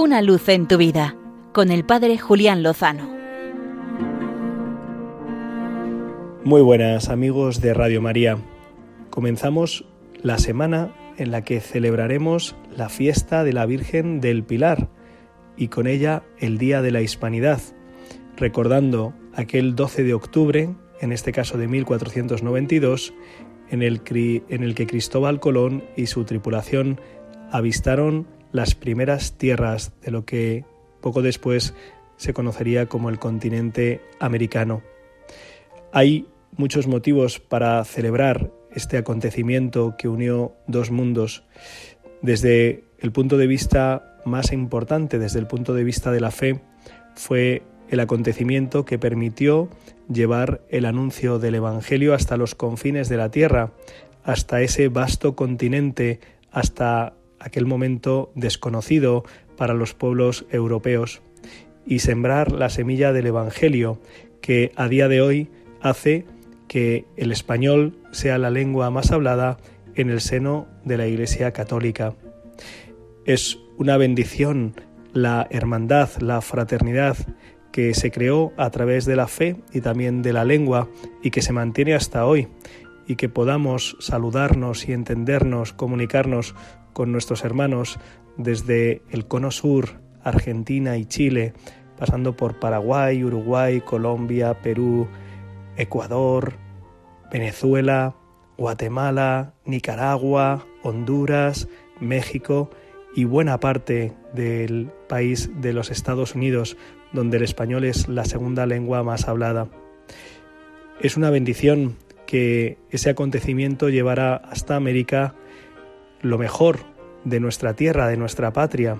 Una luz en tu vida con el Padre Julián Lozano. Muy buenas amigos de Radio María. Comenzamos la semana en la que celebraremos la fiesta de la Virgen del Pilar y con ella el Día de la Hispanidad, recordando aquel 12 de octubre, en este caso de 1492, en el, en el que Cristóbal Colón y su tripulación avistaron las primeras tierras de lo que poco después se conocería como el continente americano. Hay muchos motivos para celebrar este acontecimiento que unió dos mundos. Desde el punto de vista más importante, desde el punto de vista de la fe, fue el acontecimiento que permitió llevar el anuncio del Evangelio hasta los confines de la tierra, hasta ese vasto continente, hasta aquel momento desconocido para los pueblos europeos, y sembrar la semilla del Evangelio, que a día de hoy hace que el español sea la lengua más hablada en el seno de la Iglesia Católica. Es una bendición la hermandad, la fraternidad que se creó a través de la fe y también de la lengua y que se mantiene hasta hoy y que podamos saludarnos y entendernos, comunicarnos con nuestros hermanos desde el cono sur, Argentina y Chile, pasando por Paraguay, Uruguay, Colombia, Perú, Ecuador, Venezuela, Guatemala, Nicaragua, Honduras, México y buena parte del país de los Estados Unidos, donde el español es la segunda lengua más hablada. Es una bendición que ese acontecimiento llevará hasta América lo mejor de nuestra tierra, de nuestra patria,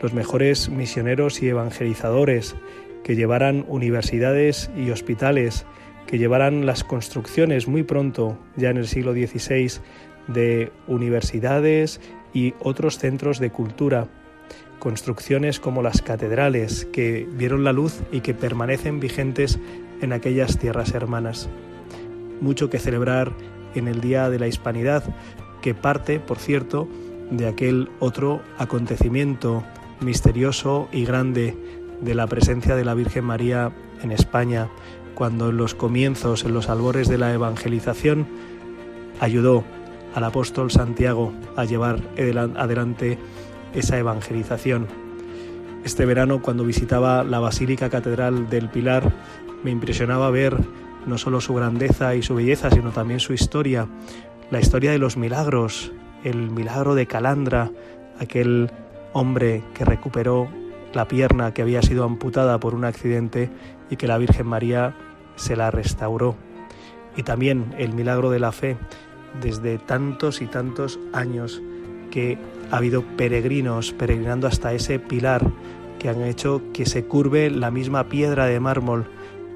los mejores misioneros y evangelizadores, que llevaran universidades y hospitales, que llevaran las construcciones muy pronto, ya en el siglo XVI, de universidades y otros centros de cultura, construcciones como las catedrales que vieron la luz y que permanecen vigentes en aquellas tierras hermanas. Mucho que celebrar en el Día de la Hispanidad, que parte, por cierto, de aquel otro acontecimiento misterioso y grande de la presencia de la Virgen María en España, cuando en los comienzos, en los albores de la evangelización, ayudó al apóstol Santiago a llevar adelante esa evangelización. Este verano, cuando visitaba la Basílica Catedral del Pilar, me impresionaba ver no solo su grandeza y su belleza, sino también su historia, la historia de los milagros, el milagro de Calandra, aquel hombre que recuperó la pierna que había sido amputada por un accidente y que la Virgen María se la restauró. Y también el milagro de la fe, desde tantos y tantos años que ha habido peregrinos peregrinando hasta ese pilar que han hecho que se curve la misma piedra de mármol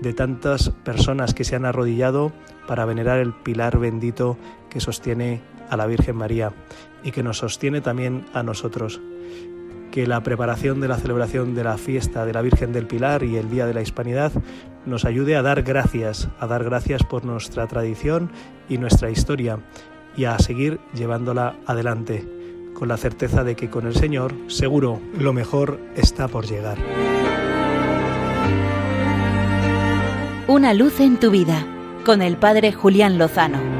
de tantas personas que se han arrodillado para venerar el pilar bendito que sostiene a la Virgen María y que nos sostiene también a nosotros. Que la preparación de la celebración de la fiesta de la Virgen del Pilar y el Día de la Hispanidad nos ayude a dar gracias, a dar gracias por nuestra tradición y nuestra historia y a seguir llevándola adelante con la certeza de que con el Señor seguro lo mejor está por llegar. Una luz en tu vida con el Padre Julián Lozano.